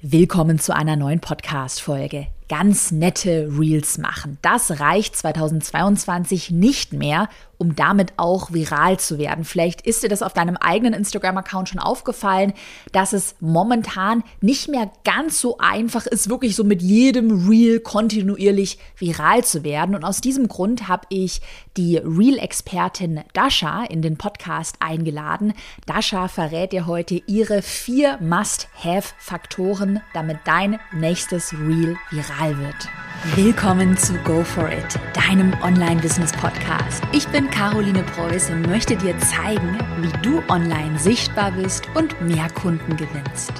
Willkommen zu einer neuen Podcast-Folge ganz nette Reels machen. Das reicht 2022 nicht mehr, um damit auch viral zu werden. Vielleicht ist dir das auf deinem eigenen Instagram-Account schon aufgefallen, dass es momentan nicht mehr ganz so einfach ist, wirklich so mit jedem Reel kontinuierlich viral zu werden. Und aus diesem Grund habe ich die Reel-Expertin Dasha in den Podcast eingeladen. Dasha verrät dir heute ihre vier Must-Have-Faktoren, damit dein nächstes Reel viral wird. Willkommen zu Go For It, deinem Online-Business-Podcast. Ich bin Caroline Preuß möchte dir zeigen, wie du online sichtbar bist und mehr Kunden gewinnst.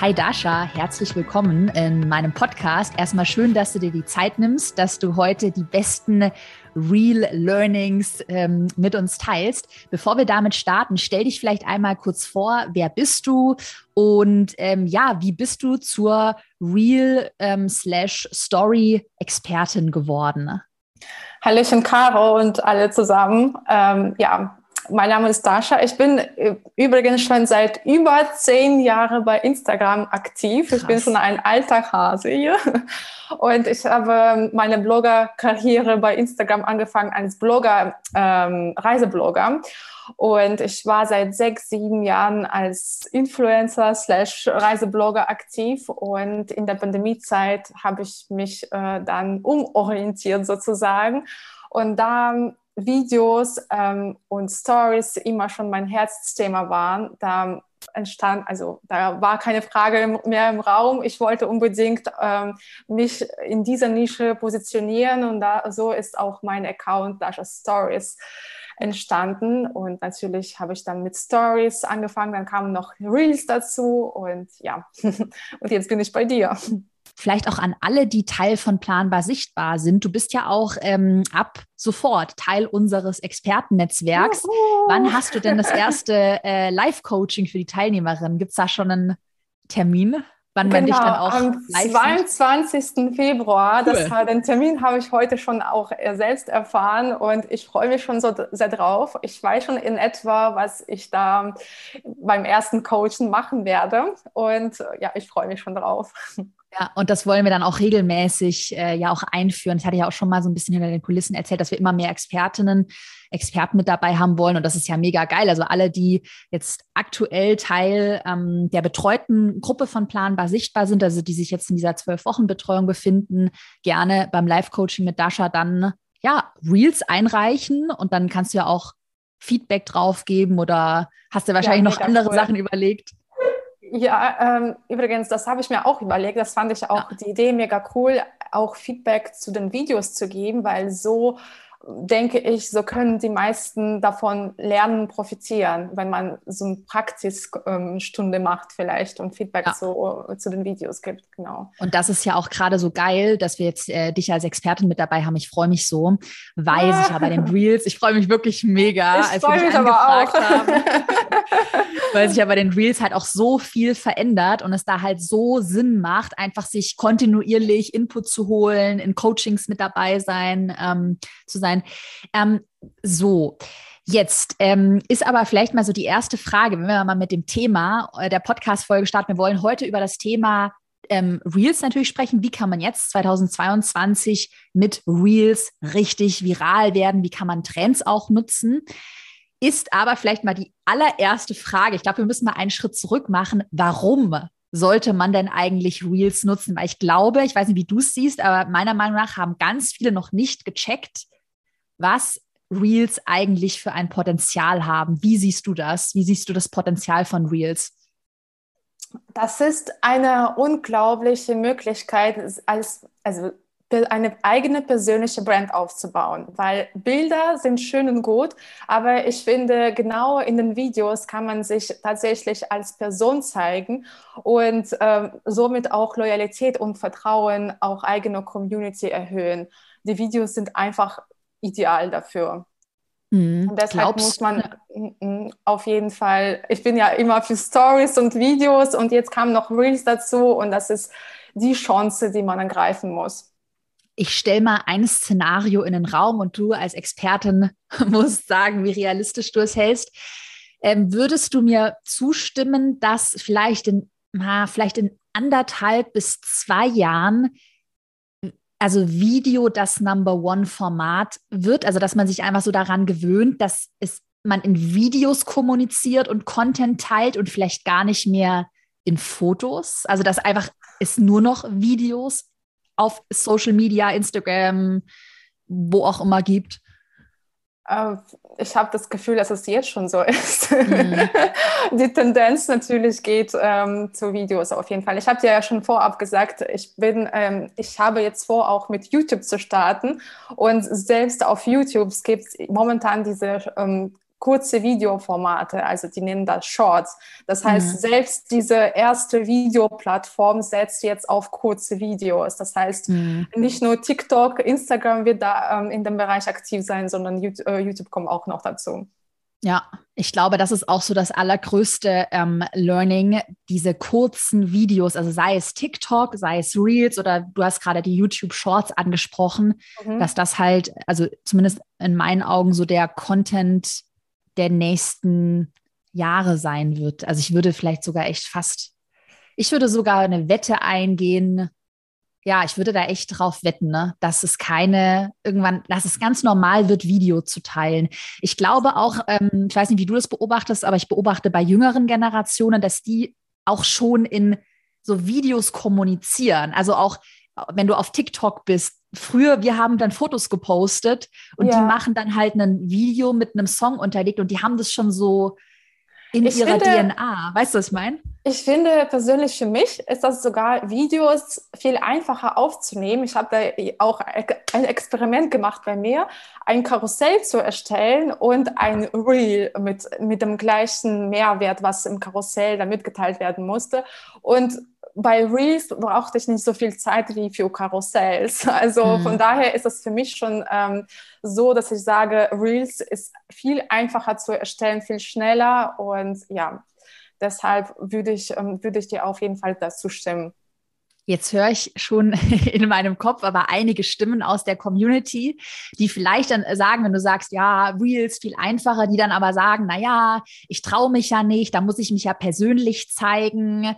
Hi Dasha, herzlich willkommen in meinem Podcast. Erstmal schön, dass du dir die Zeit nimmst, dass du heute die besten Real Learnings ähm, mit uns teilst. Bevor wir damit starten, stell dich vielleicht einmal kurz vor, wer bist du und ähm, ja, wie bist du zur Real ähm, Story Expertin geworden? Hallöchen Caro und alle zusammen. Ähm, ja, mein Name ist Dasha. Ich bin übrigens schon seit über zehn Jahren bei Instagram aktiv. Krass. Ich bin schon ein alter Hase hier. Und ich habe meine Blogger-Karriere bei Instagram angefangen als Blogger, ähm, Reiseblogger. Und ich war seit sechs, sieben Jahren als Influencer slash Reiseblogger aktiv. Und in der Pandemiezeit habe ich mich äh, dann umorientiert sozusagen. Und da Videos ähm, und Stories immer schon mein Herzthema waren, da entstand, also da war keine Frage mehr im Raum. Ich wollte unbedingt ähm, mich in dieser Nische positionieren und da, so ist auch mein Account Dasha Stories entstanden. Und natürlich habe ich dann mit Stories angefangen, dann kamen noch Reels dazu und ja, und jetzt bin ich bei dir vielleicht auch an alle, die Teil von Planbar sichtbar sind. Du bist ja auch ähm, ab sofort Teil unseres Expertennetzwerks. Juhu. Wann hast du denn das erste äh, Live-Coaching für die Teilnehmerin? Gibt es da schon einen Termin? Wann genau, man dich dann auch am 22. Februar. Cool. Das, den Termin habe ich heute schon auch äh, selbst erfahren und ich freue mich schon so sehr drauf. Ich weiß schon in etwa, was ich da beim ersten Coachen machen werde und äh, ja, ich freue mich schon drauf. Ja, und das wollen wir dann auch regelmäßig äh, ja auch einführen. Ich hatte ja auch schon mal so ein bisschen hinter den Kulissen erzählt, dass wir immer mehr Expertinnen, Experten mit dabei haben wollen. Und das ist ja mega geil. Also alle, die jetzt aktuell Teil ähm, der betreuten Gruppe von Planbar sichtbar sind, also die sich jetzt in dieser zwölf Wochen Betreuung befinden, gerne beim Live-Coaching mit Dasha dann ja Reels einreichen und dann kannst du ja auch Feedback drauf geben oder hast du wahrscheinlich ja, noch andere cool. Sachen überlegt? Ja, ähm, übrigens, das habe ich mir auch überlegt. Das fand ich auch ja. die Idee mega cool, auch Feedback zu den Videos zu geben, weil so denke ich, so können die meisten davon lernen, profitieren, wenn man so eine Praxisstunde macht vielleicht und Feedback ja. zu, zu den Videos gibt. Genau. Und das ist ja auch gerade so geil, dass wir jetzt äh, dich als Expertin mit dabei haben. Ich freue mich so, weil ah. sich ja bei den Reels, ich freue mich wirklich mega, ich als wir dich angefragt haben, weil sich ja bei den Reels halt auch so viel verändert und es da halt so Sinn macht, einfach sich kontinuierlich Input zu holen, in Coachings mit dabei sein, ähm, zu sein sein. Ähm, so. Jetzt ähm, ist aber vielleicht mal so die erste Frage, wenn wir mal mit dem Thema äh, der Podcast-Folge starten. Wir wollen heute über das Thema ähm, Reels natürlich sprechen. Wie kann man jetzt 2022 mit Reels richtig viral werden? Wie kann man Trends auch nutzen? Ist aber vielleicht mal die allererste Frage. Ich glaube, wir müssen mal einen Schritt zurück machen. Warum sollte man denn eigentlich Reels nutzen? Weil ich glaube, ich weiß nicht, wie du es siehst, aber meiner Meinung nach haben ganz viele noch nicht gecheckt, was Reels eigentlich für ein Potenzial haben. Wie siehst du das? Wie siehst du das Potenzial von Reels? Das ist eine unglaubliche Möglichkeit, als, also eine eigene persönliche Brand aufzubauen, weil Bilder sind schön und gut, aber ich finde, genau in den Videos kann man sich tatsächlich als Person zeigen und äh, somit auch Loyalität und Vertrauen, auch eigene Community erhöhen. Die Videos sind einfach ideal dafür. Mhm. Und deshalb Glaubst, muss man ja. auf jeden Fall, ich bin ja immer für Stories und Videos und jetzt kamen noch Reels dazu und das ist die Chance, die man ergreifen muss. Ich stelle mal ein Szenario in den Raum und du als Expertin musst sagen, wie realistisch du es hältst. Ähm, würdest du mir zustimmen, dass vielleicht in, na, vielleicht in anderthalb bis zwei Jahren also Video das Number One Format wird, also dass man sich einfach so daran gewöhnt, dass es man in Videos kommuniziert und Content teilt und vielleicht gar nicht mehr in Fotos. Also dass einfach es nur noch Videos auf Social Media, Instagram, wo auch immer gibt. Äh, ich habe das Gefühl, dass es jetzt schon so ist. Mhm. Die Tendenz natürlich geht ähm, zu Videos auf jeden Fall. Ich habe dir ja schon vorab gesagt, ich bin, ähm, ich habe jetzt vor, auch mit YouTube zu starten. Und selbst auf YouTube gibt es momentan diese ähm, kurze Videoformate, also die nennen das Shorts. Das heißt, mhm. selbst diese erste Videoplattform setzt jetzt auf kurze Videos. Das heißt, mhm. nicht nur TikTok, Instagram wird da ähm, in dem Bereich aktiv sein, sondern YouTube, äh, YouTube kommt auch noch dazu. Ja, ich glaube, das ist auch so das allergrößte ähm, Learning, diese kurzen Videos, also sei es TikTok, sei es Reels oder du hast gerade die YouTube Shorts angesprochen, mhm. dass das halt, also zumindest in meinen Augen so der Content der nächsten Jahre sein wird. Also ich würde vielleicht sogar echt fast, ich würde sogar eine Wette eingehen. Ja, ich würde da echt drauf wetten, ne? dass es keine, irgendwann, dass es ganz normal wird, Video zu teilen. Ich glaube auch, ähm, ich weiß nicht, wie du das beobachtest, aber ich beobachte bei jüngeren Generationen, dass die auch schon in so Videos kommunizieren. Also auch, wenn du auf TikTok bist, früher, wir haben dann Fotos gepostet und ja. die machen dann halt ein Video mit einem Song unterlegt und die haben das schon so in ich ihrer finde, DNA. Weißt du, was ich meine? Ich finde persönlich für mich ist das sogar Videos viel einfacher aufzunehmen. Ich habe da auch ein Experiment gemacht bei mir, ein Karussell zu erstellen und ein Reel mit, mit dem gleichen Mehrwert, was im Karussell da mitgeteilt werden musste. Und bei Reels brauchte ich nicht so viel Zeit wie für Karussells. Also mhm. von daher ist es für mich schon ähm, so, dass ich sage, Reels ist viel einfacher zu erstellen, viel schneller und ja, deshalb würde ich, ähm, würde ich dir auf jeden Fall dazu stimmen. Jetzt höre ich schon in meinem Kopf aber einige Stimmen aus der Community, die vielleicht dann sagen, wenn du sagst, ja, Reels viel einfacher, die dann aber sagen, na ja, ich traue mich ja nicht, da muss ich mich ja persönlich zeigen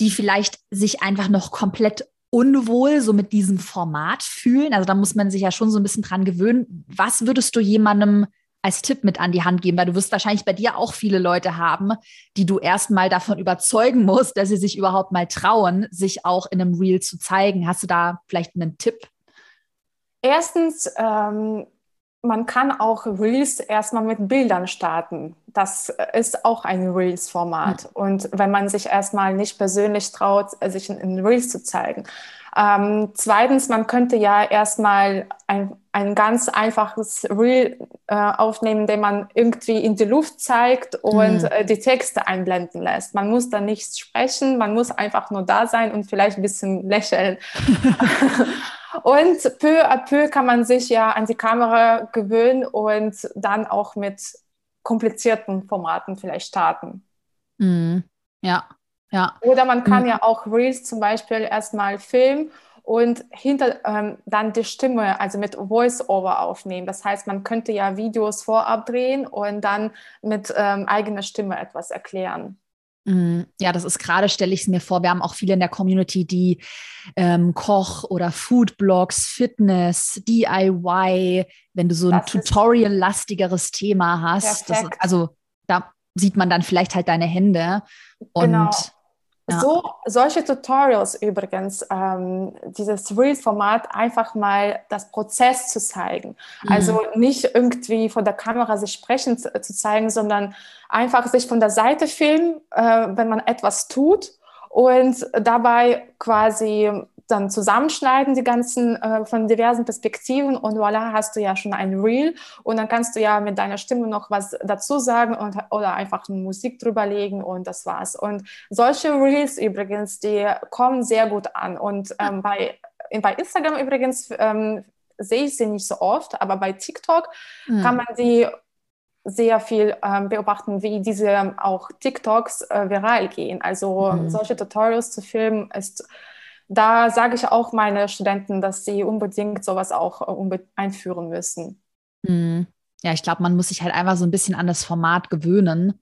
die vielleicht sich einfach noch komplett unwohl so mit diesem Format fühlen. Also da muss man sich ja schon so ein bisschen dran gewöhnen. Was würdest du jemandem als Tipp mit an die Hand geben? Weil du wirst wahrscheinlich bei dir auch viele Leute haben, die du erstmal davon überzeugen musst, dass sie sich überhaupt mal trauen, sich auch in einem Reel zu zeigen. Hast du da vielleicht einen Tipp? Erstens, ähm, man kann auch Reels erstmal mit Bildern starten. Das ist auch ein Reels-Format. Mhm. Und wenn man sich erstmal nicht persönlich traut, sich in, Reels zu zeigen. Ähm, zweitens, man könnte ja erstmal ein, ein ganz einfaches Reel äh, aufnehmen, den man irgendwie in die Luft zeigt und mhm. äh, die Texte einblenden lässt. Man muss da nichts sprechen, man muss einfach nur da sein und vielleicht ein bisschen lächeln. Und peu à peu kann man sich ja an die Kamera gewöhnen und dann auch mit komplizierten Formaten vielleicht starten. Mhm. Ja, ja. Oder man kann mhm. ja auch Reels zum Beispiel erstmal filmen und hinter ähm, dann die Stimme, also mit Voice-Over aufnehmen. Das heißt, man könnte ja Videos vorab drehen und dann mit ähm, eigener Stimme etwas erklären. Mhm. Ja, das ist gerade, stelle ich es mir vor, wir haben auch viele in der Community, die ähm, Koch- oder Food-Blogs, Fitness, DIY, wenn du so ein Tutorial-lastigeres Thema hast. Das, also da sieht man dann vielleicht halt deine Hände. Und genau. Ja. So, solche Tutorials übrigens, ähm, dieses Real-Format, einfach mal das Prozess zu zeigen. Mhm. Also nicht irgendwie vor der Kamera sich sprechen zu, zu, zeigen, sondern einfach sich von der Seite filmen, äh, wenn man etwas tut und dabei quasi dann zusammenschneiden, die ganzen äh, von diversen Perspektiven und voilà, hast du ja schon ein Reel und dann kannst du ja mit deiner Stimme noch was dazu sagen und, oder einfach Musik drüber legen und das war's. Und solche Reels übrigens, die kommen sehr gut an und ähm, bei, bei Instagram übrigens ähm, sehe ich sie nicht so oft, aber bei TikTok mhm. kann man die sehr viel ähm, beobachten, wie diese auch TikToks äh, viral gehen. Also mhm. solche Tutorials zu filmen ist da sage ich auch meine Studenten, dass sie unbedingt sowas auch äh, einführen müssen. Mhm. Ja, ich glaube, man muss sich halt einfach so ein bisschen an das Format gewöhnen.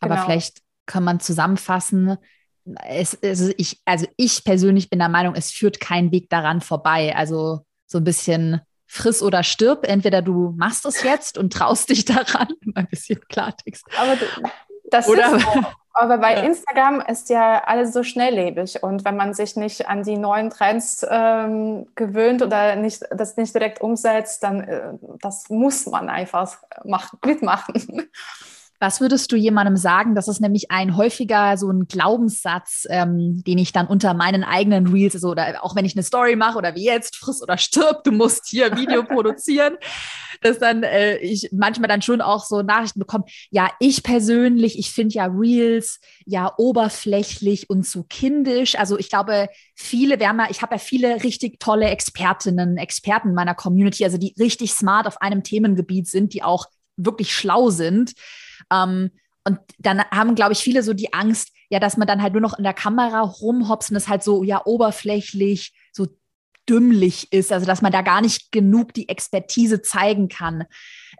Aber genau. vielleicht kann man zusammenfassen, es, also, ich, also ich persönlich bin der Meinung, es führt kein Weg daran vorbei. Also so ein bisschen friss oder stirb. Entweder du machst es jetzt und traust dich daran, ein bisschen Klartext. Aber das oder, ist so. Aber bei ja. Instagram ist ja alles so schnelllebig und wenn man sich nicht an die neuen Trends ähm, gewöhnt oder nicht, das nicht direkt umsetzt, dann äh, das muss man einfach mach, mitmachen. Was würdest du jemandem sagen? Das ist nämlich ein häufiger so ein Glaubenssatz, ähm, den ich dann unter meinen eigenen Reels, so, oder auch wenn ich eine Story mache oder wie jetzt, friss oder stirb, du musst hier Video produzieren, dass dann äh, ich manchmal dann schon auch so Nachrichten bekomme. Ja, ich persönlich, ich finde ja Reels ja oberflächlich und zu kindisch. Also ich glaube, viele, wir haben ja, ich habe ja viele richtig tolle Expertinnen, Experten meiner Community, also die richtig smart auf einem Themengebiet sind, die auch wirklich schlau sind. Ähm, und dann haben, glaube ich, viele so die Angst, ja, dass man dann halt nur noch in der Kamera rumhopst und es halt so, ja, oberflächlich, so dümmlich ist, also dass man da gar nicht genug die Expertise zeigen kann.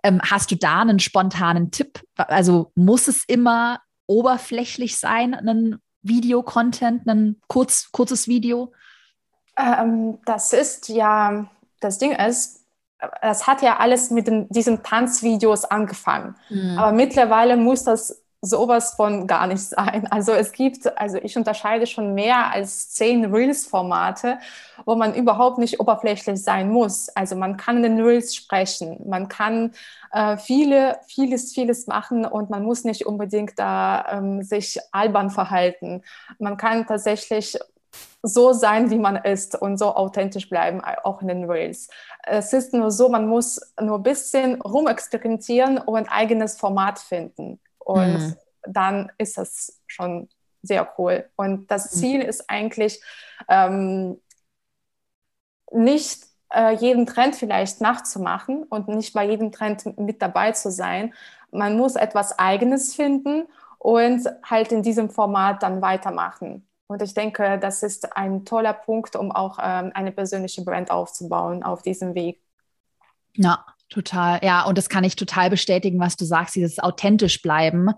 Ähm, hast du da einen spontanen Tipp? Also muss es immer oberflächlich sein, ein Video-Content, ein kurz, kurzes Video? Ähm, das ist ja, das Ding ist, das hat ja alles mit den, diesen Tanzvideos angefangen. Mhm. Aber mittlerweile muss das sowas von gar nicht sein. Also es gibt, also ich unterscheide schon mehr als zehn Reels-Formate, wo man überhaupt nicht oberflächlich sein muss. Also man kann in den Reels sprechen, man kann äh, viele, vieles, vieles machen und man muss nicht unbedingt da ähm, sich albern verhalten. Man kann tatsächlich so sein, wie man ist und so authentisch bleiben, auch in den Reels. Es ist nur so, man muss nur ein bisschen rumexperimentieren und ein eigenes Format finden. Und mhm. dann ist das schon sehr cool. Und das mhm. Ziel ist eigentlich ähm, nicht äh, jeden Trend vielleicht nachzumachen und nicht bei jedem Trend mit dabei zu sein. Man muss etwas Eigenes finden und halt in diesem Format dann weitermachen. Und ich denke, das ist ein toller Punkt, um auch ähm, eine persönliche Brand aufzubauen auf diesem Weg. Ja, total. Ja, und das kann ich total bestätigen, was du sagst, dieses authentisch bleiben.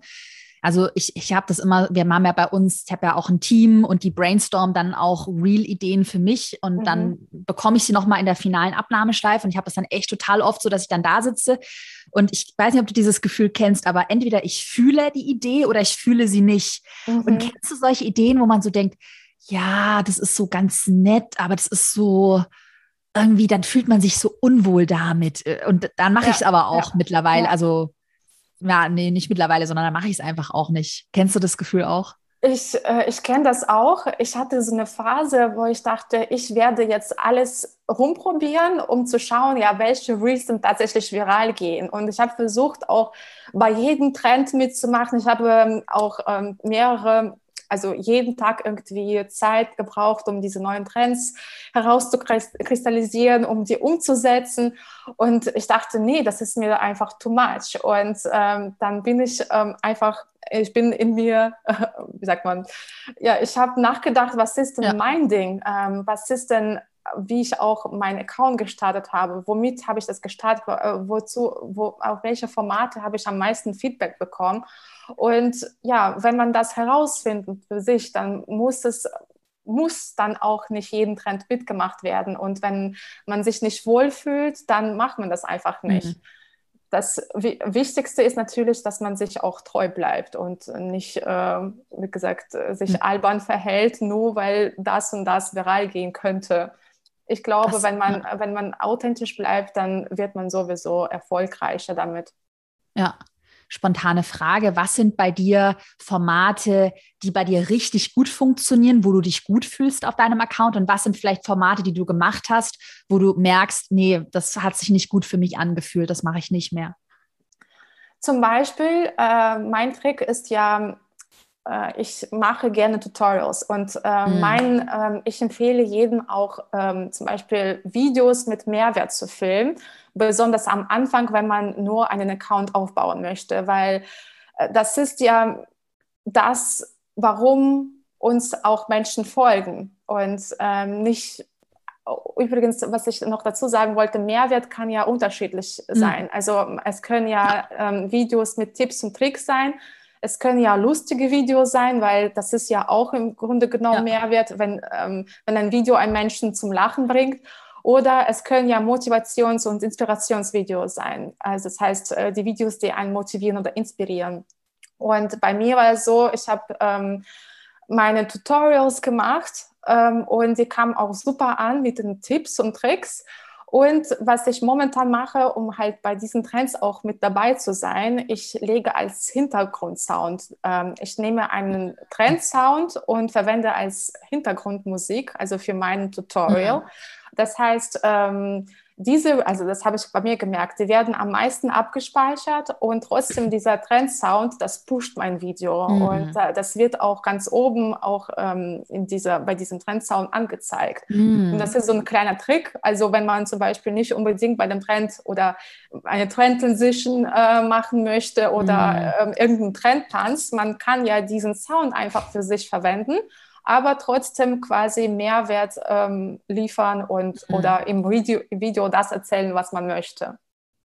Also ich, ich habe das immer, wir haben ja bei uns, ich habe ja auch ein Team und die brainstormen dann auch Real-Ideen für mich und mhm. dann bekomme ich sie nochmal in der finalen Abnahmeschleife und ich habe das dann echt total oft so, dass ich dann da sitze und ich weiß nicht, ob du dieses Gefühl kennst, aber entweder ich fühle die Idee oder ich fühle sie nicht. Mhm. Und kennst du solche Ideen, wo man so denkt, ja, das ist so ganz nett, aber das ist so, irgendwie, dann fühlt man sich so unwohl damit. Und dann mache ja, ich es aber auch ja, mittlerweile. Ja. Also ja, nee, nicht mittlerweile, sondern dann mache ich es einfach auch nicht. Kennst du das Gefühl auch? Ich, äh, ich kenne das auch. Ich hatte so eine Phase, wo ich dachte, ich werde jetzt alles rumprobieren, um zu schauen, ja, welche Reels sind tatsächlich viral gehen. Und ich habe versucht, auch bei jedem Trend mitzumachen. Ich habe ähm, auch ähm, mehrere also jeden Tag irgendwie Zeit gebraucht, um diese neuen Trends herauszukristallisieren, um die umzusetzen. Und ich dachte, nee, das ist mir einfach too much. Und ähm, dann bin ich ähm, einfach ich bin in mir, wie sagt man, ja, ich habe nachgedacht, was ist denn ja. mein Ding? Ähm, was ist denn, wie ich auch meinen Account gestartet habe? Womit habe ich das gestartet? Wozu, wo, auf welche Formate habe ich am meisten Feedback bekommen? Und ja, wenn man das herausfindet für sich, dann muss es muss dann auch nicht jeden Trend mitgemacht werden. Und wenn man sich nicht wohlfühlt, dann macht man das einfach nicht. Mhm. Das Wichtigste ist natürlich, dass man sich auch treu bleibt und nicht, äh, wie gesagt, sich mhm. albern verhält, nur weil das und das viral gehen könnte. Ich glaube, das, wenn, man, ja. wenn man authentisch bleibt, dann wird man sowieso erfolgreicher damit. Ja, spontane Frage. Was sind bei dir Formate, die bei dir richtig gut funktionieren, wo du dich gut fühlst auf deinem Account? Und was sind vielleicht Formate, die du gemacht hast, wo du merkst, nee, das hat sich nicht gut für mich angefühlt, das mache ich nicht mehr? Zum Beispiel, äh, mein Trick ist ja, äh, ich mache gerne Tutorials und äh, mm. mein, äh, ich empfehle jedem auch ähm, zum Beispiel Videos mit Mehrwert zu filmen besonders am Anfang, wenn man nur einen Account aufbauen möchte, weil äh, das ist ja das, warum uns auch Menschen folgen und ähm, nicht Übrigens, was ich noch dazu sagen wollte, Mehrwert kann ja unterschiedlich hm. sein. Mhm. Also es können ja ähm, Videos mit Tipps und Tricks sein. Es können ja lustige Videos sein, weil das ist ja auch im Grunde genommen ja. Mehrwert, wenn, ähm, wenn ein Video einen Menschen zum Lachen bringt. Oder es können ja Motivations- und Inspirationsvideos sein. Also das heißt, äh, die Videos, die einen motivieren oder inspirieren. Und bei mir war es so, ich habe ähm, meine Tutorials gemacht ähm, und die kamen auch super an mit den Tipps und Tricks. Und was ich momentan mache, um halt bei diesen Trends auch mit dabei zu sein, ich lege als Hintergrundsound. Ähm, ich nehme einen Trendsound und verwende als Hintergrundmusik, also für mein Tutorial. Mhm. Das heißt, ähm, diese, also das habe ich bei mir gemerkt, die werden am meisten abgespeichert und trotzdem dieser Trendsound, das pusht mein Video mhm. und äh, das wird auch ganz oben auch ähm, in dieser, bei diesem Trendsound angezeigt. Mhm. Und das ist so ein kleiner Trick. Also wenn man zum Beispiel nicht unbedingt bei dem Trend oder eine Trendtransition äh, machen möchte oder mhm. äh, irgendeinen Trendtanz, man kann ja diesen Sound einfach für sich verwenden aber trotzdem quasi Mehrwert ähm, liefern und mhm. oder im Video, Video das erzählen, was man möchte.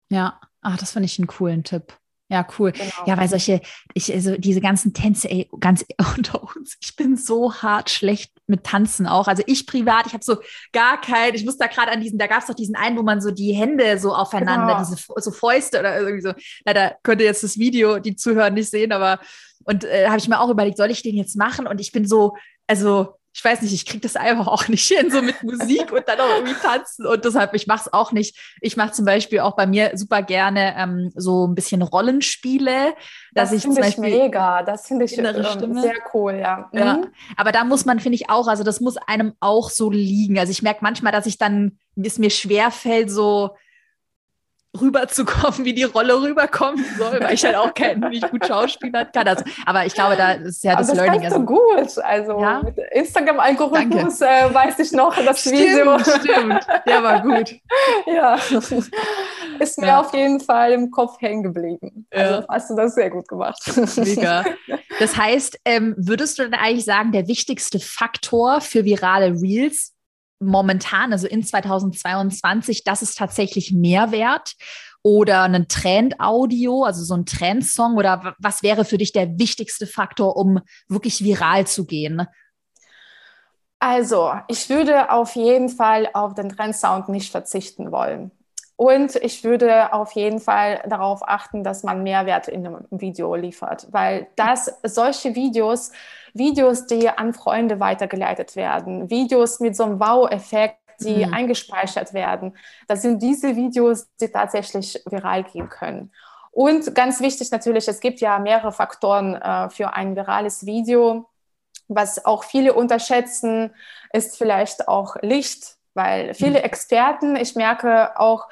Ja, ach, das finde ich einen coolen Tipp. Ja, cool. Genau. Ja, weil solche, ich, also diese ganzen Tänze, ey, ganz unter uns, ich bin so hart schlecht mit Tanzen auch. Also ich privat, ich habe so gar kein, ich muss da gerade an diesen, da gab es doch diesen einen, wo man so die Hände so aufeinander, genau. diese so Fäuste oder irgendwie so. Leider könnte jetzt das Video die Zuhörer nicht sehen, aber und äh, habe ich mir auch überlegt, soll ich den jetzt machen? Und ich bin so, also ich weiß nicht, ich kriege das einfach auch nicht hin, so mit Musik und dann auch irgendwie tanzen. Und deshalb, ich mache es auch nicht. Ich mache zum Beispiel auch bei mir super gerne ähm, so ein bisschen Rollenspiele. Dass das finde ich mega. Das finde ich ähm, sehr cool, ja. Mhm. ja. Aber da muss man, finde ich auch, also das muss einem auch so liegen. Also ich merke manchmal, dass ich dann, es mir schwer fällt, so rüberzukommen, wie die Rolle rüberkommen soll, weil ich halt auch kein, nicht gut schauspielern kann. Also, aber ich glaube, da ist ja das, das Learning. Das also, gut. Also ja? Instagram-Algorithmus äh, weiß ich noch das stimmt, Video. Stimmt, der war gut. ja, ist mir ja. auf jeden Fall im Kopf hängen geblieben. Also ja. hast du das sehr gut gemacht. Mega. Das heißt, ähm, würdest du denn eigentlich sagen, der wichtigste Faktor für virale Reels momentan, also in 2022, das ist tatsächlich Mehrwert oder ein Trend-Audio, also so ein Trendsong oder was wäre für dich der wichtigste Faktor, um wirklich viral zu gehen? Also, ich würde auf jeden Fall auf den Trendsound nicht verzichten wollen. Und ich würde auf jeden Fall darauf achten, dass man Mehrwert in einem Video liefert, weil das solche Videos, Videos, die an Freunde weitergeleitet werden, Videos mit so einem Wow-Effekt, die mhm. eingespeichert werden, das sind diese Videos, die tatsächlich viral gehen können. Und ganz wichtig natürlich, es gibt ja mehrere Faktoren äh, für ein virales Video. Was auch viele unterschätzen, ist vielleicht auch Licht weil viele mhm. Experten, ich merke auch,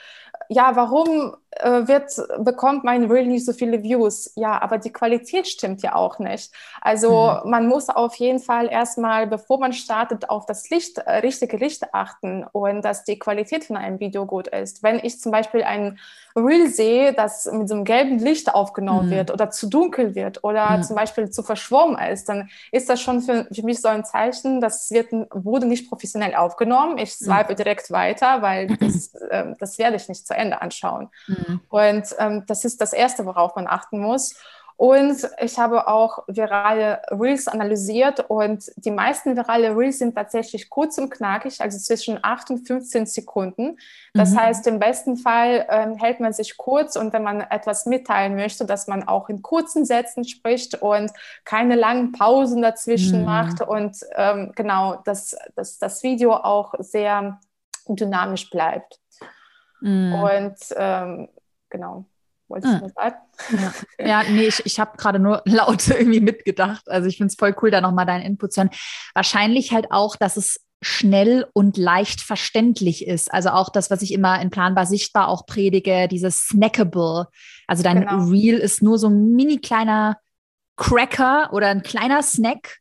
ja, warum wird, bekommt mein Reel nicht so viele Views? Ja, aber die Qualität stimmt ja auch nicht. Also mhm. man muss auf jeden Fall erstmal, bevor man startet, auf das Licht, äh, richtige Licht achten und dass die Qualität von einem Video gut ist. Wenn ich zum Beispiel ein Reel sehe, das mit so einem gelben Licht aufgenommen mhm. wird oder zu dunkel wird oder mhm. zum Beispiel zu verschwommen ist, dann ist das schon für, für mich so ein Zeichen, das wird, wurde nicht professionell aufgenommen. Ich mhm. swipe direkt weiter, weil das, äh, das werde ich nicht zu Ende anschauen. Mhm. Und ähm, das ist das Erste, worauf man achten muss. Und ich habe auch virale Reels analysiert und die meisten virale Reels sind tatsächlich kurz und knackig, also zwischen 8 und 15 Sekunden. Das mhm. heißt, im besten Fall ähm, hält man sich kurz und wenn man etwas mitteilen möchte, dass man auch in kurzen Sätzen spricht und keine langen Pausen dazwischen mhm. macht und ähm, genau, dass, dass das Video auch sehr dynamisch bleibt. Mhm. Und ähm, genau. Wolltest du was sagen? Ja, ja nee, ich, ich habe gerade nur laut irgendwie mitgedacht. Also ich finde es voll cool, da nochmal deinen Input zu hören. Wahrscheinlich halt auch, dass es schnell und leicht verständlich ist. Also auch das, was ich immer in Planbar Sichtbar auch predige, dieses Snackable. Also dein genau. Reel ist nur so ein mini kleiner Cracker oder ein kleiner Snack,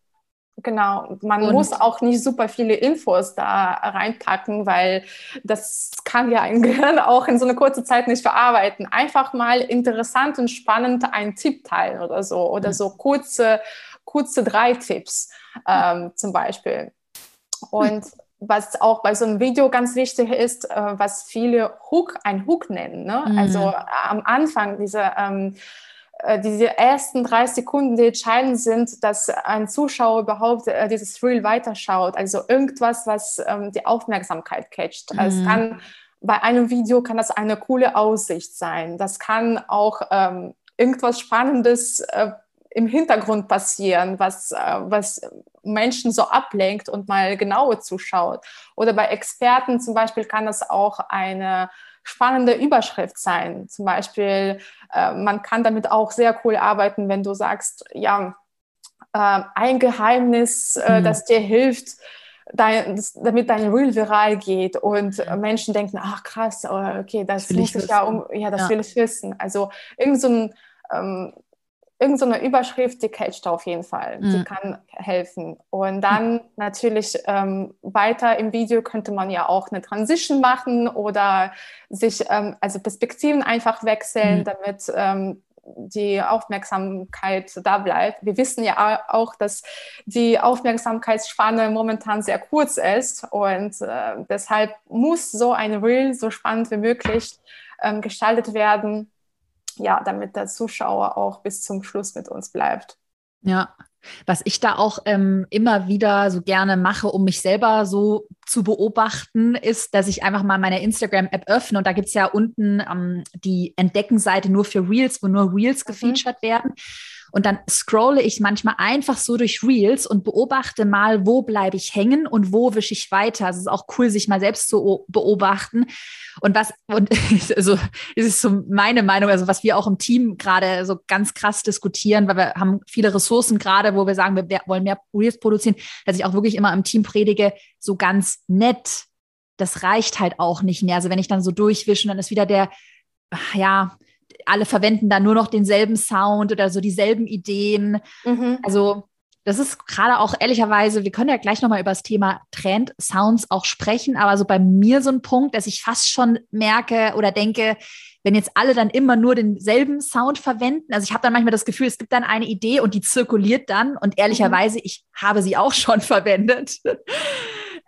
Genau, man und muss auch nicht super viele Infos da reinpacken, weil das kann ja ein Gehirn auch in so einer kurzen Zeit nicht verarbeiten. Einfach mal interessant und spannend einen Tipp teilen oder so oder so kurze, kurze drei Tipps ähm, zum Beispiel. Und was auch bei so einem Video ganz wichtig ist, äh, was viele Hook, ein Hook nennen. Ne? Mhm. Also am Anfang diese ähm, äh, diese ersten drei Sekunden, die entscheidend sind, dass ein Zuschauer überhaupt äh, dieses Reel weiterschaut. Also irgendwas, was ähm, die Aufmerksamkeit catcht. Mhm. Es kann bei einem Video kann das eine coole Aussicht sein. Das kann auch ähm, irgendwas Spannendes äh, im Hintergrund passieren, was, äh, was Menschen so ablenkt und mal genauer zuschaut. Oder bei Experten zum Beispiel kann das auch eine spannende Überschrift sein. Zum Beispiel, äh, man kann damit auch sehr cool arbeiten, wenn du sagst, ja, äh, ein Geheimnis, äh, mhm. das dir hilft, dein, das, damit dein Reel viral geht und mhm. Menschen denken, ach krass, oh, okay, das, das muss ich ja um, ja, das ja. will ich wissen. Also irgend so ein ähm, irgendeine so Überschrift, die catcht auf jeden Fall. Mhm. Die kann helfen. Und dann natürlich ähm, weiter im Video könnte man ja auch eine Transition machen oder sich, ähm, also Perspektiven einfach wechseln, mhm. damit ähm, die Aufmerksamkeit da bleibt. Wir wissen ja auch, dass die Aufmerksamkeitsspanne momentan sehr kurz ist und äh, deshalb muss so ein Reel so spannend wie möglich ähm, gestaltet werden ja, damit der Zuschauer auch bis zum Schluss mit uns bleibt. Ja, was ich da auch ähm, immer wieder so gerne mache, um mich selber so zu beobachten, ist, dass ich einfach mal meine Instagram-App öffne und da gibt es ja unten ähm, die Entdeckenseite nur für Reels, wo nur Reels mhm. gefeatured werden. Und dann scrolle ich manchmal einfach so durch Reels und beobachte mal, wo bleibe ich hängen und wo wische ich weiter. Also es ist auch cool, sich mal selbst zu beobachten. Und was, und also ist es so meine Meinung, also was wir auch im Team gerade so ganz krass diskutieren, weil wir haben viele Ressourcen gerade, wo wir sagen, wir wollen mehr Reels produzieren, dass ich auch wirklich immer im Team predige, so ganz nett. Das reicht halt auch nicht mehr. Also wenn ich dann so durchwische, dann ist wieder der, ja, alle verwenden da nur noch denselben Sound oder so dieselben Ideen. Mhm. Also das ist gerade auch ehrlicherweise, wir können ja gleich nochmal über das Thema Trend Sounds auch sprechen, aber so bei mir so ein Punkt, dass ich fast schon merke oder denke, wenn jetzt alle dann immer nur denselben Sound verwenden, also ich habe dann manchmal das Gefühl, es gibt dann eine Idee und die zirkuliert dann und ehrlicherweise, mhm. ich habe sie auch schon verwendet.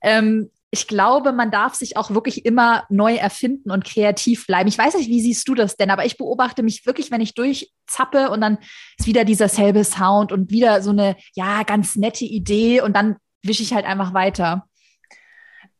ähm, ich glaube, man darf sich auch wirklich immer neu erfinden und kreativ bleiben. Ich weiß nicht, wie siehst du das denn, aber ich beobachte mich wirklich, wenn ich durchzappe und dann ist wieder dieser selbe Sound und wieder so eine, ja, ganz nette Idee und dann wische ich halt einfach weiter.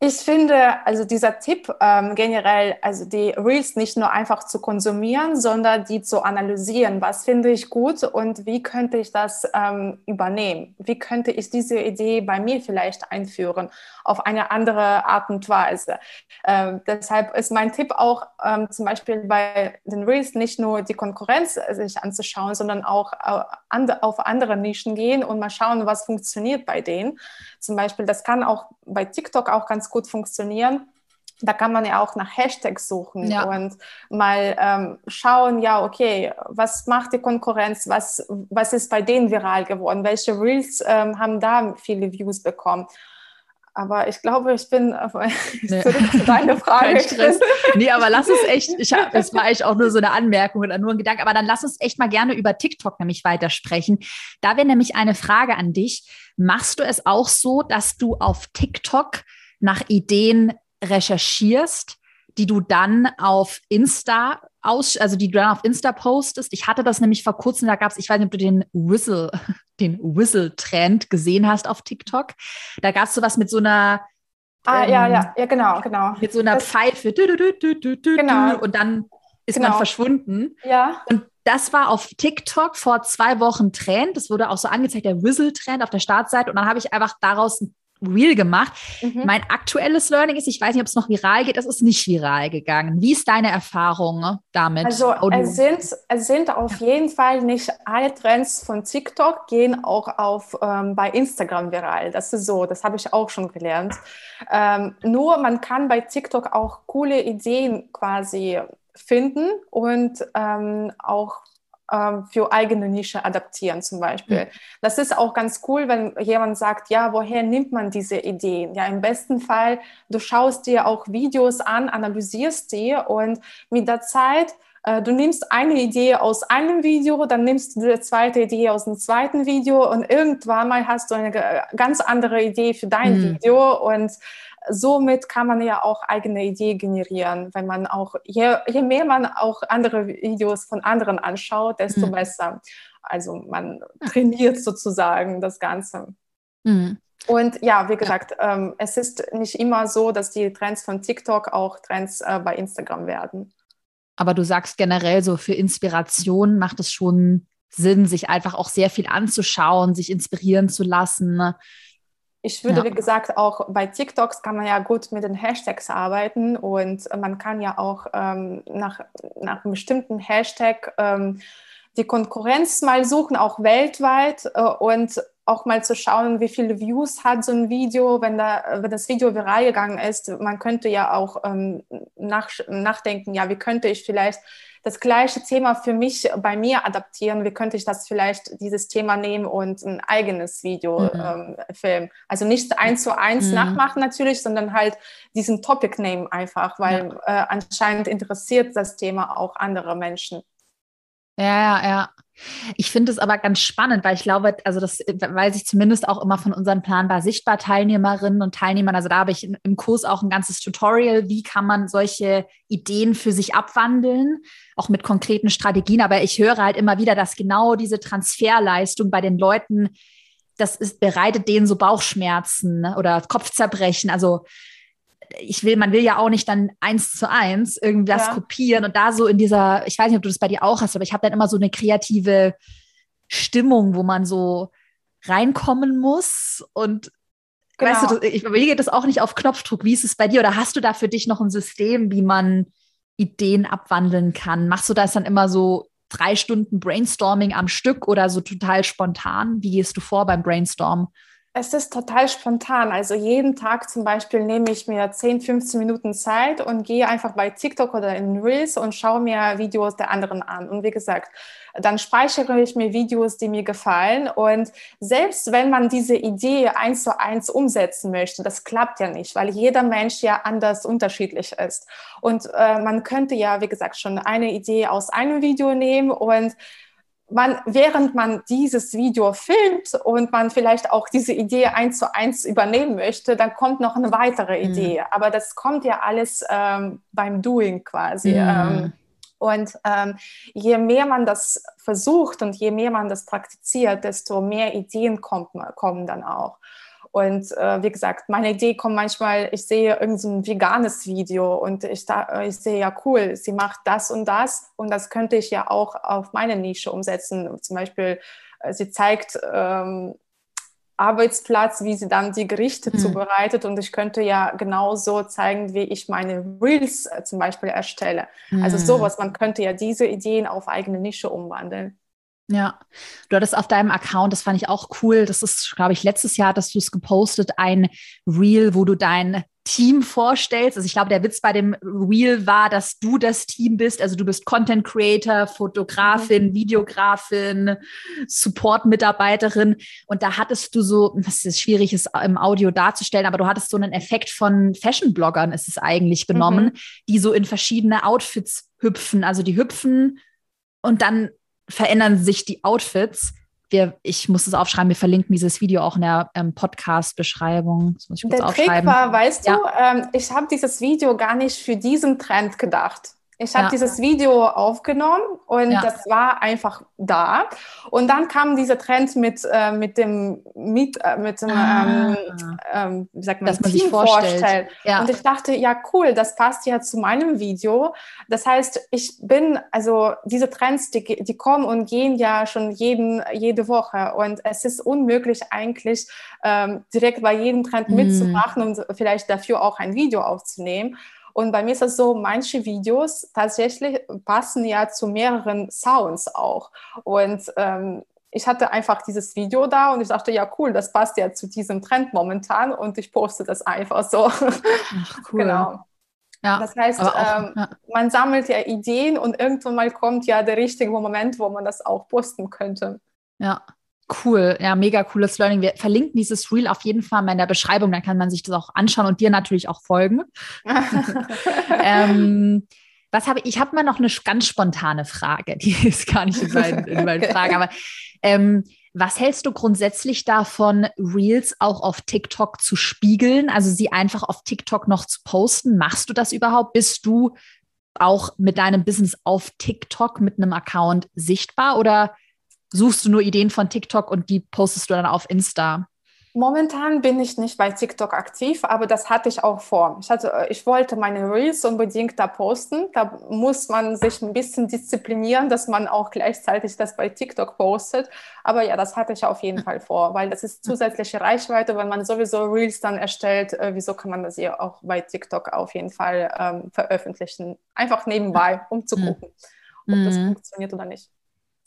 Ich finde, also dieser Tipp ähm, generell, also die Reels nicht nur einfach zu konsumieren, sondern die zu analysieren. Was finde ich gut und wie könnte ich das ähm, übernehmen? Wie könnte ich diese Idee bei mir vielleicht einführen auf eine andere Art und Weise? Ähm, deshalb ist mein Tipp auch ähm, zum Beispiel bei den Reels nicht nur die Konkurrenz sich anzuschauen, sondern auch äh, auf andere Nischen gehen und mal schauen, was funktioniert bei denen. Zum Beispiel, das kann auch bei TikTok auch ganz gut funktionieren. Da kann man ja auch nach Hashtags suchen ja. und mal ähm, schauen, ja, okay, was macht die Konkurrenz, was, was ist bei denen viral geworden, welche Reels ähm, haben da viele Views bekommen. Aber ich glaube, ich bin nee. zurück zu deiner Frage. Stress. Nee, aber lass uns echt, ich hab, das war eigentlich auch nur so eine Anmerkung oder nur ein Gedanke, aber dann lass uns echt mal gerne über TikTok nämlich weitersprechen. Da wäre nämlich eine Frage an dich. Machst du es auch so, dass du auf TikTok nach Ideen recherchierst, die du dann auf Insta aus, also die du dann auf Insta postest. Ich hatte das nämlich vor kurzem, da gab es, ich weiß nicht, ob du den Whistle, den Whistle-Trend gesehen hast auf TikTok. Da gab es sowas mit so einer Ah, ähm, ja, ja, ja, genau, genau. Mit so einer das, Pfeife. Du, du, du, genau. Und dann ist genau. man verschwunden. Ja. Und das war auf TikTok vor zwei Wochen Trend. Das wurde auch so angezeigt, der Whistle-Trend auf der Startseite. Und dann habe ich einfach daraus ein real gemacht. Mhm. Mein aktuelles Learning ist, ich weiß nicht, ob es noch viral geht, es ist nicht viral gegangen. Wie ist deine Erfahrung damit? Also es sind, es sind auf jeden Fall nicht alle Trends von TikTok gehen auch auf ähm, bei Instagram viral. Das ist so, das habe ich auch schon gelernt. Ähm, nur man kann bei TikTok auch coole Ideen quasi finden und ähm, auch ähm, für eigene Nische adaptieren zum Beispiel. Mhm. Das ist auch ganz cool, wenn jemand sagt, ja, woher nimmt man diese Ideen? Ja, im besten Fall, du schaust dir auch Videos an, analysierst die und mit der Zeit äh, du nimmst eine Idee aus einem Video, dann nimmst du die zweite Idee aus dem zweiten Video und irgendwann mal hast du eine ganz andere Idee für dein mhm. Video und somit kann man ja auch eigene Ideen generieren, wenn man auch, je, je mehr man auch andere Videos von anderen anschaut, desto mhm. besser. Also man trainiert sozusagen das Ganze. Mhm. Und ja, wie gesagt, ja. ähm, es ist nicht immer so, dass die Trends von TikTok auch Trends äh, bei Instagram werden. Aber du sagst generell so, für Inspiration macht es schon Sinn, sich einfach auch sehr viel anzuschauen, sich inspirieren zu lassen. Ich würde, ja. wie gesagt, auch bei TikToks kann man ja gut mit den Hashtags arbeiten und man kann ja auch ähm, nach, nach einem bestimmten Hashtag ähm, die Konkurrenz mal suchen, auch weltweit äh, und auch mal zu schauen, wie viele Views hat so ein Video, wenn, da, wenn das Video viral gegangen ist. Man könnte ja auch ähm, nach, nachdenken, ja, wie könnte ich vielleicht das gleiche Thema für mich bei mir adaptieren? Wie könnte ich das vielleicht, dieses Thema nehmen und ein eigenes Video mhm. ähm, filmen? Also nicht eins zu eins mhm. nachmachen natürlich, sondern halt diesen Topic nehmen einfach, weil ja. äh, anscheinend interessiert das Thema auch andere Menschen. Ja, ja, ja. Ich finde es aber ganz spannend, weil ich glaube, also das weiß ich zumindest auch immer von unseren planbar sichtbar Teilnehmerinnen und Teilnehmern. Also da habe ich im Kurs auch ein ganzes Tutorial, wie kann man solche Ideen für sich abwandeln, auch mit konkreten Strategien. Aber ich höre halt immer wieder, dass genau diese Transferleistung bei den Leuten, das ist, bereitet denen so Bauchschmerzen ne, oder Kopfzerbrechen. Also ich will, man will ja auch nicht dann eins zu eins irgendwas ja. kopieren und da so in dieser, ich weiß nicht, ob du das bei dir auch hast, aber ich habe dann immer so eine kreative Stimmung, wo man so reinkommen muss und genau. weißt du, ich überlege das auch nicht auf Knopfdruck. Wie ist es bei dir? Oder hast du da für dich noch ein System, wie man Ideen abwandeln kann? Machst du das dann immer so drei Stunden Brainstorming am Stück oder so total spontan? Wie gehst du vor beim Brainstorm? Es ist total spontan. Also jeden Tag zum Beispiel nehme ich mir 10, 15 Minuten Zeit und gehe einfach bei TikTok oder in Reels und schaue mir Videos der anderen an. Und wie gesagt, dann speichere ich mir Videos, die mir gefallen. Und selbst wenn man diese Idee eins zu eins umsetzen möchte, das klappt ja nicht, weil jeder Mensch ja anders unterschiedlich ist. Und äh, man könnte ja, wie gesagt, schon eine Idee aus einem Video nehmen und man, während man dieses Video filmt und man vielleicht auch diese Idee eins zu eins übernehmen möchte, dann kommt noch eine weitere mhm. Idee. Aber das kommt ja alles ähm, beim Doing quasi. Mhm. Ähm, und ähm, je mehr man das versucht und je mehr man das praktiziert, desto mehr Ideen kommt, kommen dann auch. Und äh, wie gesagt, meine Idee kommt manchmal, ich sehe irgendein veganes Video und ich, da, äh, ich sehe ja cool, sie macht das und das und das könnte ich ja auch auf meine Nische umsetzen. Zum Beispiel, äh, sie zeigt ähm, Arbeitsplatz, wie sie dann die Gerichte mhm. zubereitet und ich könnte ja genauso zeigen, wie ich meine Reels äh, zum Beispiel erstelle. Mhm. Also sowas, man könnte ja diese Ideen auf eigene Nische umwandeln. Ja, du hattest auf deinem Account, das fand ich auch cool. Das ist, glaube ich, letztes Jahr, dass du es gepostet, ein Reel, wo du dein Team vorstellst. Also ich glaube, der Witz bei dem Reel war, dass du das Team bist. Also du bist Content Creator, Fotografin, mhm. Videografin, Support-Mitarbeiterin. Und da hattest du so, das ist schwierig, es im Audio darzustellen, aber du hattest so einen Effekt von Fashion-Bloggern, ist es eigentlich genommen, mhm. die so in verschiedene Outfits hüpfen. Also die hüpfen und dann verändern sich die Outfits. Wir, ich muss es aufschreiben, wir verlinken dieses Video auch in der ähm, Podcast-Beschreibung. Der Trick war, weißt ja. du, ähm, ich habe dieses Video gar nicht für diesen Trend gedacht. Ich habe ja. dieses Video aufgenommen und ja. das war einfach da. Und dann kam dieser Trend mit, äh, mit dem, mit, äh, mit dem ah. ähm, ähm, wie sagt man, Dass man Team sich vorstellt. vorstellt. Ja. Und ich dachte, ja cool, das passt ja zu meinem Video. Das heißt, ich bin, also diese Trends, die, die kommen und gehen ja schon jeden, jede Woche. Und es ist unmöglich eigentlich, ähm, direkt bei jedem Trend mm. mitzumachen und vielleicht dafür auch ein Video aufzunehmen. Und bei mir ist es so, manche Videos tatsächlich passen ja zu mehreren Sounds auch. Und ähm, ich hatte einfach dieses Video da und ich dachte, ja cool, das passt ja zu diesem Trend momentan und ich poste das einfach so. Ach, cool. genau. Ja, das heißt, auch, ähm, ja. man sammelt ja Ideen und irgendwann mal kommt ja der richtige Moment, wo man das auch posten könnte. Ja, Cool, ja, mega cooles Learning. Wir verlinken dieses Reel auf jeden Fall mal in der Beschreibung, dann kann man sich das auch anschauen und dir natürlich auch folgen. ähm, Was habe ich? Ich habe mal noch eine ganz spontane Frage. Die ist gar nicht in meinen, in meinen Fragen, aber ähm, was hältst du grundsätzlich davon, Reels auch auf TikTok zu spiegeln? Also sie einfach auf TikTok noch zu posten? Machst du das überhaupt? Bist du auch mit deinem Business auf TikTok mit einem Account sichtbar oder suchst du nur Ideen von TikTok und die postest du dann auf Insta? Momentan bin ich nicht bei TikTok aktiv, aber das hatte ich auch vor. Ich, hatte, ich wollte meine Reels unbedingt da posten. Da muss man sich ein bisschen disziplinieren, dass man auch gleichzeitig das bei TikTok postet. Aber ja, das hatte ich auf jeden Fall vor, weil das ist zusätzliche Reichweite. Wenn man sowieso Reels dann erstellt, äh, wieso kann man das ja auch bei TikTok auf jeden Fall ähm, veröffentlichen? Einfach nebenbei, um zu gucken, ob das mhm. funktioniert oder nicht.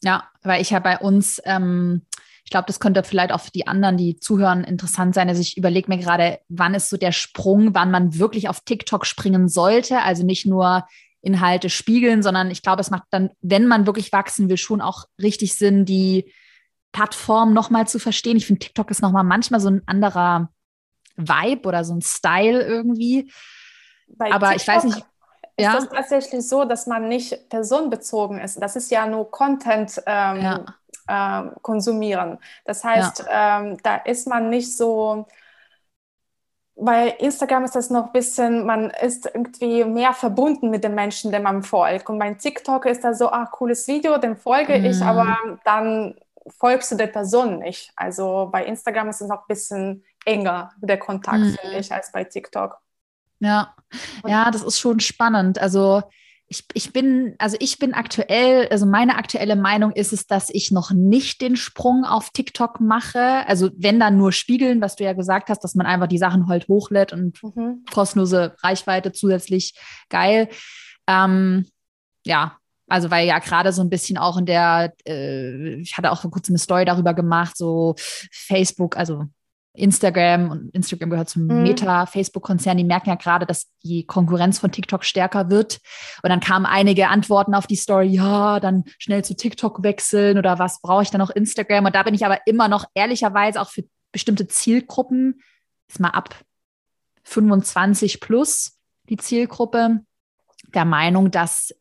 Ja, weil ich ja bei uns ähm ich glaube, das könnte vielleicht auch für die anderen, die zuhören, interessant sein. Also ich überlege mir gerade, wann ist so der Sprung, wann man wirklich auf TikTok springen sollte. Also nicht nur Inhalte spiegeln, sondern ich glaube, es macht dann, wenn man wirklich wachsen will, schon auch richtig Sinn, die Plattform nochmal zu verstehen. Ich finde, TikTok ist nochmal manchmal so ein anderer Vibe oder so ein Style irgendwie. Bei Aber TikTok ich weiß nicht. Ist ja? das tatsächlich so, dass man nicht personenbezogen ist? Das ist ja nur Content. Ähm, ja äh, konsumieren. Das heißt, ja. ähm, da ist man nicht so, bei Instagram ist das noch ein bisschen, man ist irgendwie mehr verbunden mit den Menschen, dem man folgt. Und bei TikTok ist das so, ach, cooles Video, dem folge mhm. ich, aber dann folgst du der Person nicht. Also bei Instagram ist es noch ein bisschen enger, der Kontakt, mhm. finde ich, als bei TikTok. Ja, ja, das ist schon spannend. Also ich, ich bin, also ich bin aktuell, also meine aktuelle Meinung ist es, dass ich noch nicht den Sprung auf TikTok mache. Also wenn dann nur spiegeln, was du ja gesagt hast, dass man einfach die Sachen halt hochlädt und mhm. kostenlose Reichweite zusätzlich geil. Ähm, ja, also weil ja gerade so ein bisschen auch in der, äh, ich hatte auch vor kurzem eine Story darüber gemacht, so Facebook, also Instagram und Instagram gehört zum mhm. Meta-Facebook-Konzern, die merken ja gerade, dass die Konkurrenz von TikTok stärker wird. Und dann kamen einige Antworten auf die Story, ja, dann schnell zu TikTok wechseln oder was brauche ich dann noch Instagram? Und da bin ich aber immer noch ehrlicherweise auch für bestimmte Zielgruppen, ist mal ab 25 plus die Zielgruppe, der Meinung, dass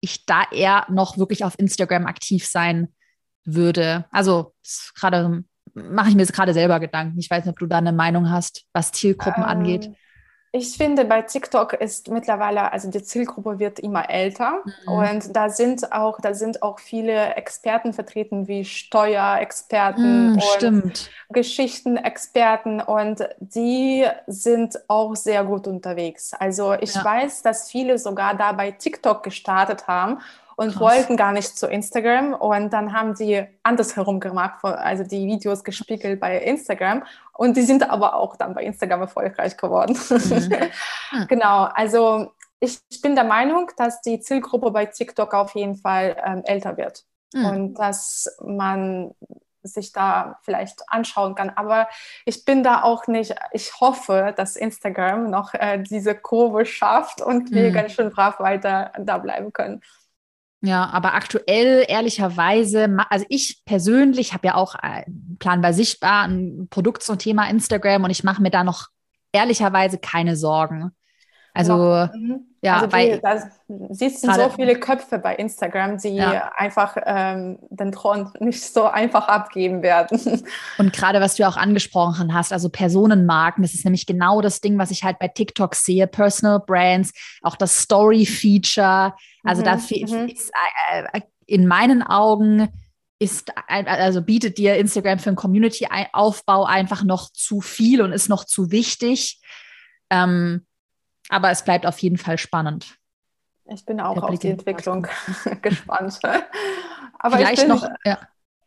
ich da eher noch wirklich auf Instagram aktiv sein würde. Also gerade mache ich mir jetzt gerade selber Gedanken. Ich weiß nicht, ob du da eine Meinung hast, was Zielgruppen ähm, angeht. Ich finde, bei TikTok ist mittlerweile, also die Zielgruppe wird immer älter mhm. und da sind auch, da sind auch viele Experten vertreten, wie Steuerexperten mhm, und stimmt. Geschichtenexperten und die sind auch sehr gut unterwegs. Also ich ja. weiß, dass viele sogar da bei TikTok gestartet haben und Krass. wollten gar nicht zu Instagram. Und dann haben sie andersherum gemacht, also die Videos gespiegelt bei Instagram. Und die sind aber auch dann bei Instagram erfolgreich geworden. Mhm. genau, also ich bin der Meinung, dass die Zielgruppe bei TikTok auf jeden Fall ähm, älter wird. Mhm. Und dass man sich da vielleicht anschauen kann. Aber ich bin da auch nicht, ich hoffe, dass Instagram noch äh, diese Kurve schafft und wir mhm. ganz schön brav weiter da bleiben können. Ja, aber aktuell ehrlicherweise, also ich persönlich habe ja auch einen Plan bei sichtbar ein Produkt zum Thema Instagram und ich mache mir da noch ehrlicherweise keine Sorgen. Also, mhm. Ja, also weil. Da sitzen so viele Köpfe bei Instagram, die ja. einfach ähm, den Thron nicht so einfach abgeben werden. Und gerade was du auch angesprochen hast, also Personenmarken, das ist nämlich genau das Ding, was ich halt bei TikTok sehe: Personal Brands, auch das Story-Feature. Also, mhm. da ist äh, äh, in meinen Augen ist, also bietet dir Instagram für einen Community-Aufbau einfach noch zu viel und ist noch zu wichtig. Ähm, aber es bleibt auf jeden Fall spannend. Ich bin auch auf die Entwicklung gespannt. Aber Vielleicht ich bin, noch, ja.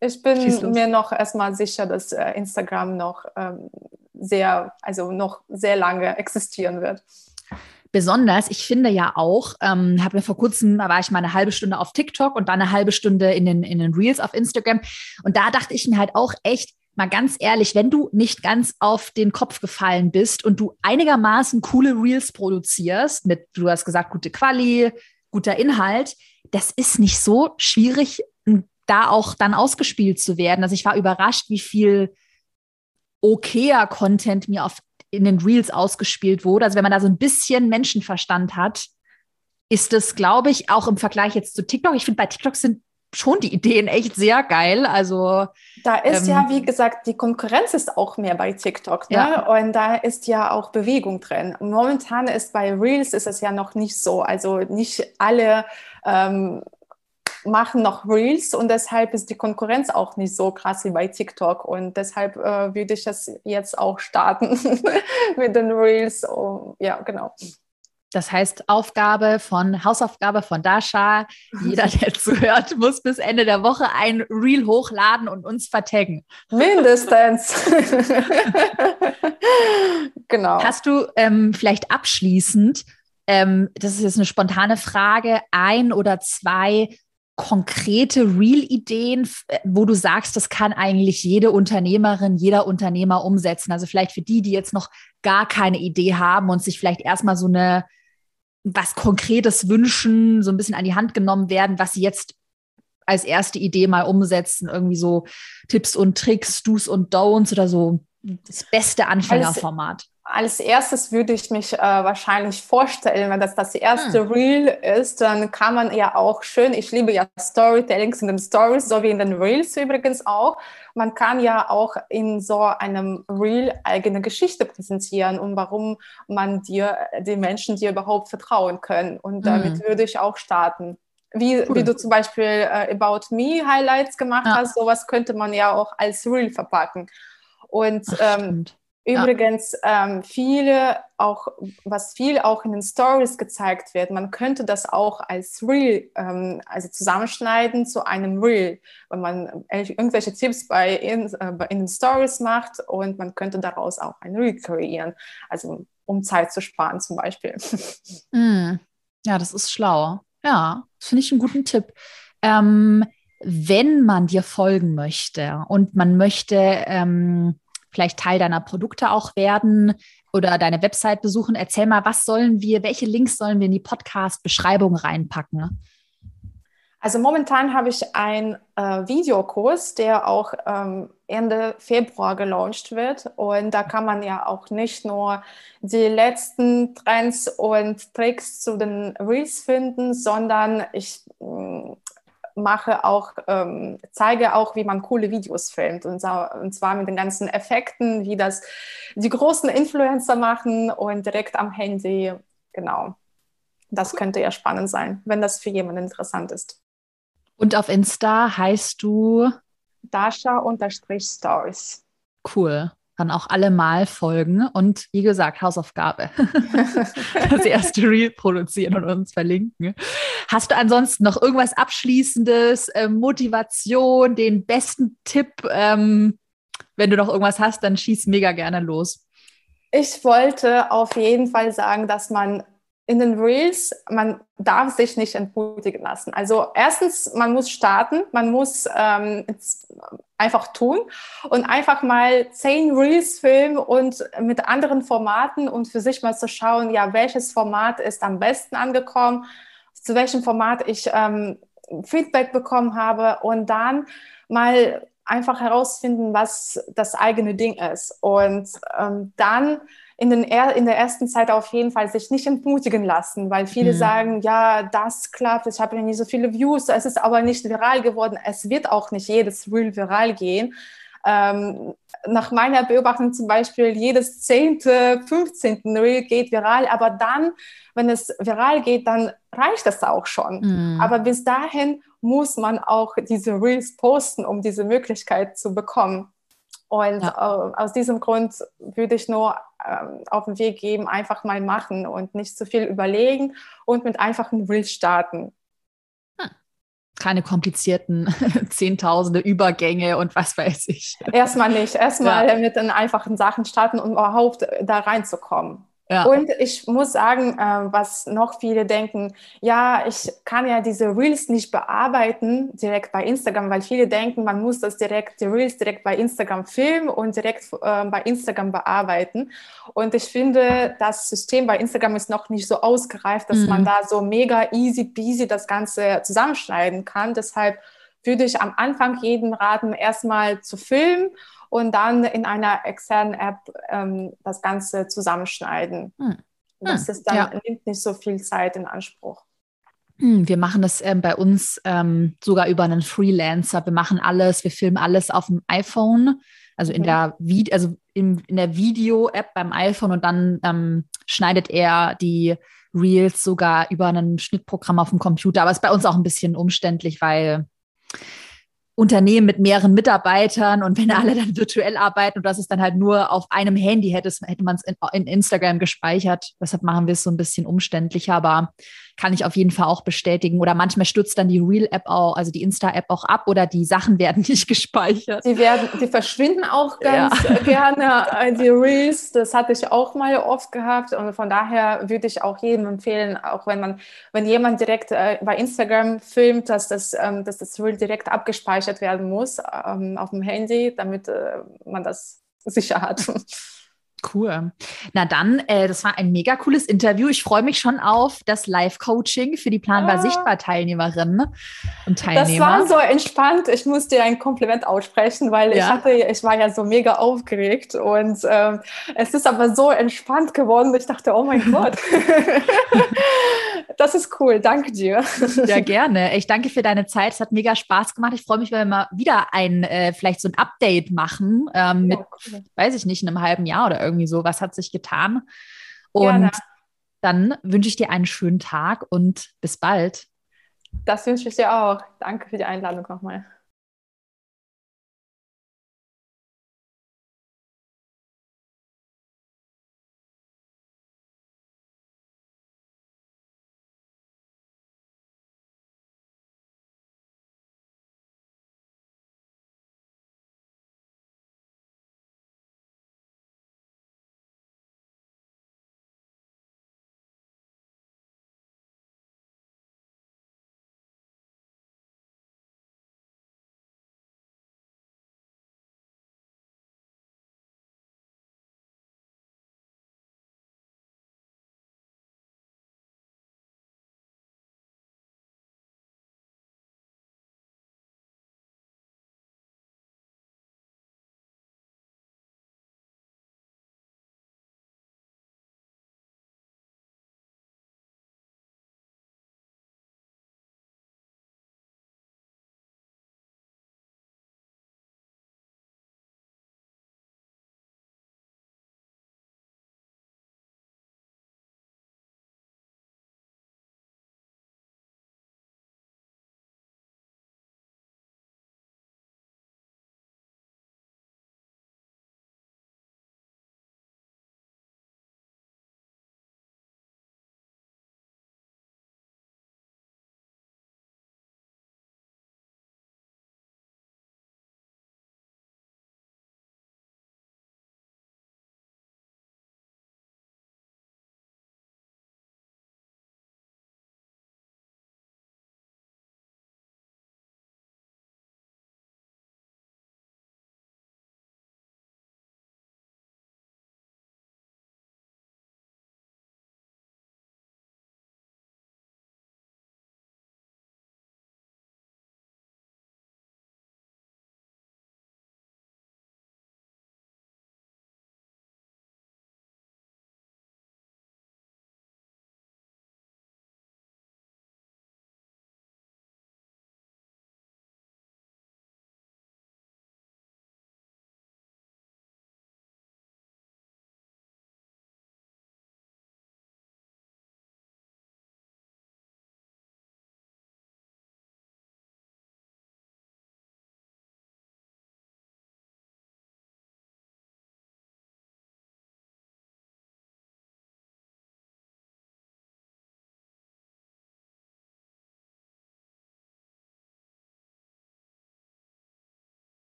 ich bin mir noch erstmal sicher, dass äh, Instagram noch ähm, sehr, also noch sehr lange existieren wird. Besonders, ich finde ja auch, ähm, habe mir vor kurzem, da war ich mal eine halbe Stunde auf TikTok und dann eine halbe Stunde in den, in den Reels auf Instagram. Und da dachte ich mir halt auch echt, mal ganz ehrlich, wenn du nicht ganz auf den Kopf gefallen bist und du einigermaßen coole Reels produzierst, mit, du hast gesagt, gute Quali, guter Inhalt, das ist nicht so schwierig, da auch dann ausgespielt zu werden. Also ich war überrascht, wie viel okayer Content mir auf, in den Reels ausgespielt wurde. Also wenn man da so ein bisschen Menschenverstand hat, ist es, glaube ich, auch im Vergleich jetzt zu TikTok. Ich finde, bei TikTok sind schon die Ideen echt sehr geil. Also da ist ähm, ja, wie gesagt, die Konkurrenz ist auch mehr bei TikTok, ne? Ja. Und da ist ja auch Bewegung drin. Momentan ist bei Reels ist es ja noch nicht so. Also nicht alle ähm, machen noch Reels und deshalb ist die Konkurrenz auch nicht so krass wie bei TikTok. Und deshalb äh, würde ich das jetzt auch starten mit den Reels. Oh, ja, genau. Das heißt, Aufgabe von Hausaufgabe von Dasha. Jeder, der zuhört, muss bis Ende der Woche ein Reel hochladen und uns vertaggen. Mindestens. genau. Hast du ähm, vielleicht abschließend, ähm, das ist jetzt eine spontane Frage, ein oder zwei konkrete Real-Ideen, äh, wo du sagst, das kann eigentlich jede Unternehmerin, jeder Unternehmer umsetzen? Also vielleicht für die, die jetzt noch gar keine Idee haben und sich vielleicht erstmal so eine was Konkretes wünschen, so ein bisschen an die Hand genommen werden, was sie jetzt als erste Idee mal umsetzen, irgendwie so Tipps und Tricks, Do's und Don'ts oder so das beste Anfängerformat. Als, erstes würde ich mich äh, wahrscheinlich vorstellen, wenn das das erste hm. Reel ist, dann kann man ja auch schön, ich liebe ja Storytellings in den Stories, so wie in den Reels übrigens auch, man kann ja auch in so einem Reel eigene Geschichte präsentieren und warum man dir, die Menschen dir überhaupt vertrauen können. Und damit mhm. würde ich auch starten. Wie, cool. wie du zum Beispiel äh, About Me Highlights gemacht ja. hast, sowas könnte man ja auch als Reel verpacken. Und Ach, ähm, Übrigens, ja. ähm, viele auch, was viel auch in den Stories gezeigt wird, man könnte das auch als Reel, ähm, also zusammenschneiden zu einem Reel, wenn man irgendwelche Tipps bei in, äh, in den Stories macht und man könnte daraus auch ein Reel kreieren, also um Zeit zu sparen zum Beispiel. Mm. Ja, das ist schlau. Ja, das finde ich einen guten Tipp. Ähm, wenn man dir folgen möchte und man möchte ähm, vielleicht Teil deiner Produkte auch werden oder deine Website besuchen. Erzähl mal, was sollen wir, welche Links sollen wir in die Podcast-Beschreibung reinpacken? Also momentan habe ich einen äh, Videokurs, der auch ähm, Ende Februar gelauncht wird. Und da kann man ja auch nicht nur die letzten Trends und Tricks zu den Reels finden, sondern ich mm, mache auch, ähm, zeige auch, wie man coole Videos filmt und, und, zwar mit den ganzen Effekten, wie das die großen Influencer machen und direkt am Handy. Genau. Das könnte ja spannend sein, wenn das für jemanden interessant ist. Und auf Insta heißt du Dasha-Stories. Cool dann auch alle mal folgen und wie gesagt, Hausaufgabe. das erste Reel produzieren und uns verlinken. Hast du ansonsten noch irgendwas Abschließendes, äh, Motivation, den besten Tipp? Ähm, wenn du noch irgendwas hast, dann schieß mega gerne los. Ich wollte auf jeden Fall sagen, dass man in den Reels, man darf sich nicht entmutigen lassen. Also erstens, man muss starten, man muss ähm, einfach tun und einfach mal zehn Reels filmen und mit anderen Formaten und für sich mal zu schauen, ja, welches Format ist am besten angekommen, zu welchem Format ich ähm, Feedback bekommen habe und dann mal einfach herausfinden, was das eigene Ding ist. Und ähm, dann in, den er, in der ersten Zeit auf jeden Fall sich nicht entmutigen lassen, weil viele mhm. sagen, ja, das klappt, ich habe ja nicht so viele Views, es ist aber nicht viral geworden. Es wird auch nicht jedes Reel viral gehen. Ähm, nach meiner Beobachtung zum Beispiel, jedes zehnte, 15. Reel geht viral, aber dann, wenn es viral geht, dann reicht das auch schon. Mhm. Aber bis dahin muss man auch diese Reels posten, um diese Möglichkeit zu bekommen. Und ja. aus diesem Grund würde ich nur auf den Weg geben, einfach mal machen und nicht zu viel überlegen und mit einfachen Reels starten. Hm. Keine komplizierten Zehntausende Übergänge und was weiß ich. Erstmal nicht. Erstmal ja. mit den einfachen Sachen starten, um überhaupt da reinzukommen. Ja. Und ich muss sagen, äh, was noch viele denken, ja, ich kann ja diese Reels nicht bearbeiten direkt bei Instagram, weil viele denken, man muss das direkt, die Reels direkt bei Instagram filmen und direkt äh, bei Instagram bearbeiten. Und ich finde, das System bei Instagram ist noch nicht so ausgereift, dass mhm. man da so mega easy peasy das Ganze zusammenschneiden kann. Deshalb würde ich am Anfang jeden raten, erstmal zu filmen und dann in einer externen App ähm, das Ganze zusammenschneiden. Hm. Das hm. ist dann, ja. nimmt nicht so viel Zeit in Anspruch. Hm, wir machen das ähm, bei uns ähm, sogar über einen Freelancer. Wir machen alles, wir filmen alles auf dem iPhone, also in mhm. der Vide also in, in der Video-App beim iPhone und dann ähm, schneidet er die Reels sogar über ein Schnittprogramm auf dem Computer. Aber es ist bei uns auch ein bisschen umständlich, weil Unternehmen mit mehreren Mitarbeitern und wenn alle dann virtuell arbeiten und das ist dann halt nur auf einem Handy, hätte, hätte man es in, in, Instagram gespeichert. Deshalb machen wir es so ein bisschen umständlicher, aber kann ich auf jeden Fall auch bestätigen. Oder manchmal stürzt dann die Real-App auch, also die Insta-App auch ab oder die Sachen werden nicht gespeichert. Die werden, die verschwinden auch ganz ja. gerne, äh, die Reels. Das hatte ich auch mal oft gehabt. Und von daher würde ich auch jedem empfehlen, auch wenn man, wenn jemand direkt äh, bei Instagram filmt, dass das, ähm, dass das Reel direkt abgespeichert werden muss ähm, auf dem Handy, damit äh, man das sicher hat. Cool. Na dann, äh, das war ein mega cooles Interview. Ich freue mich schon auf das Live-Coaching für die planbar ah. sichtbar Teilnehmerinnen und Teilnehmer. Das war so entspannt. Ich muss dir ein Kompliment aussprechen, weil ja. ich hatte, ich war ja so mega aufgeregt und ähm, es ist aber so entspannt geworden. Ich dachte, oh mein Gott. das ist cool. Danke dir. Ja, gerne. Ich danke für deine Zeit. Es hat mega Spaß gemacht. Ich freue mich, wenn wir mal wieder ein, äh, vielleicht so ein Update machen ähm, mit, ja, cool. weiß ich nicht, einem halben Jahr oder irgendwie so, was hat sich getan. Und Gerne. dann wünsche ich dir einen schönen Tag und bis bald. Das wünsche ich dir auch. Danke für die Einladung nochmal.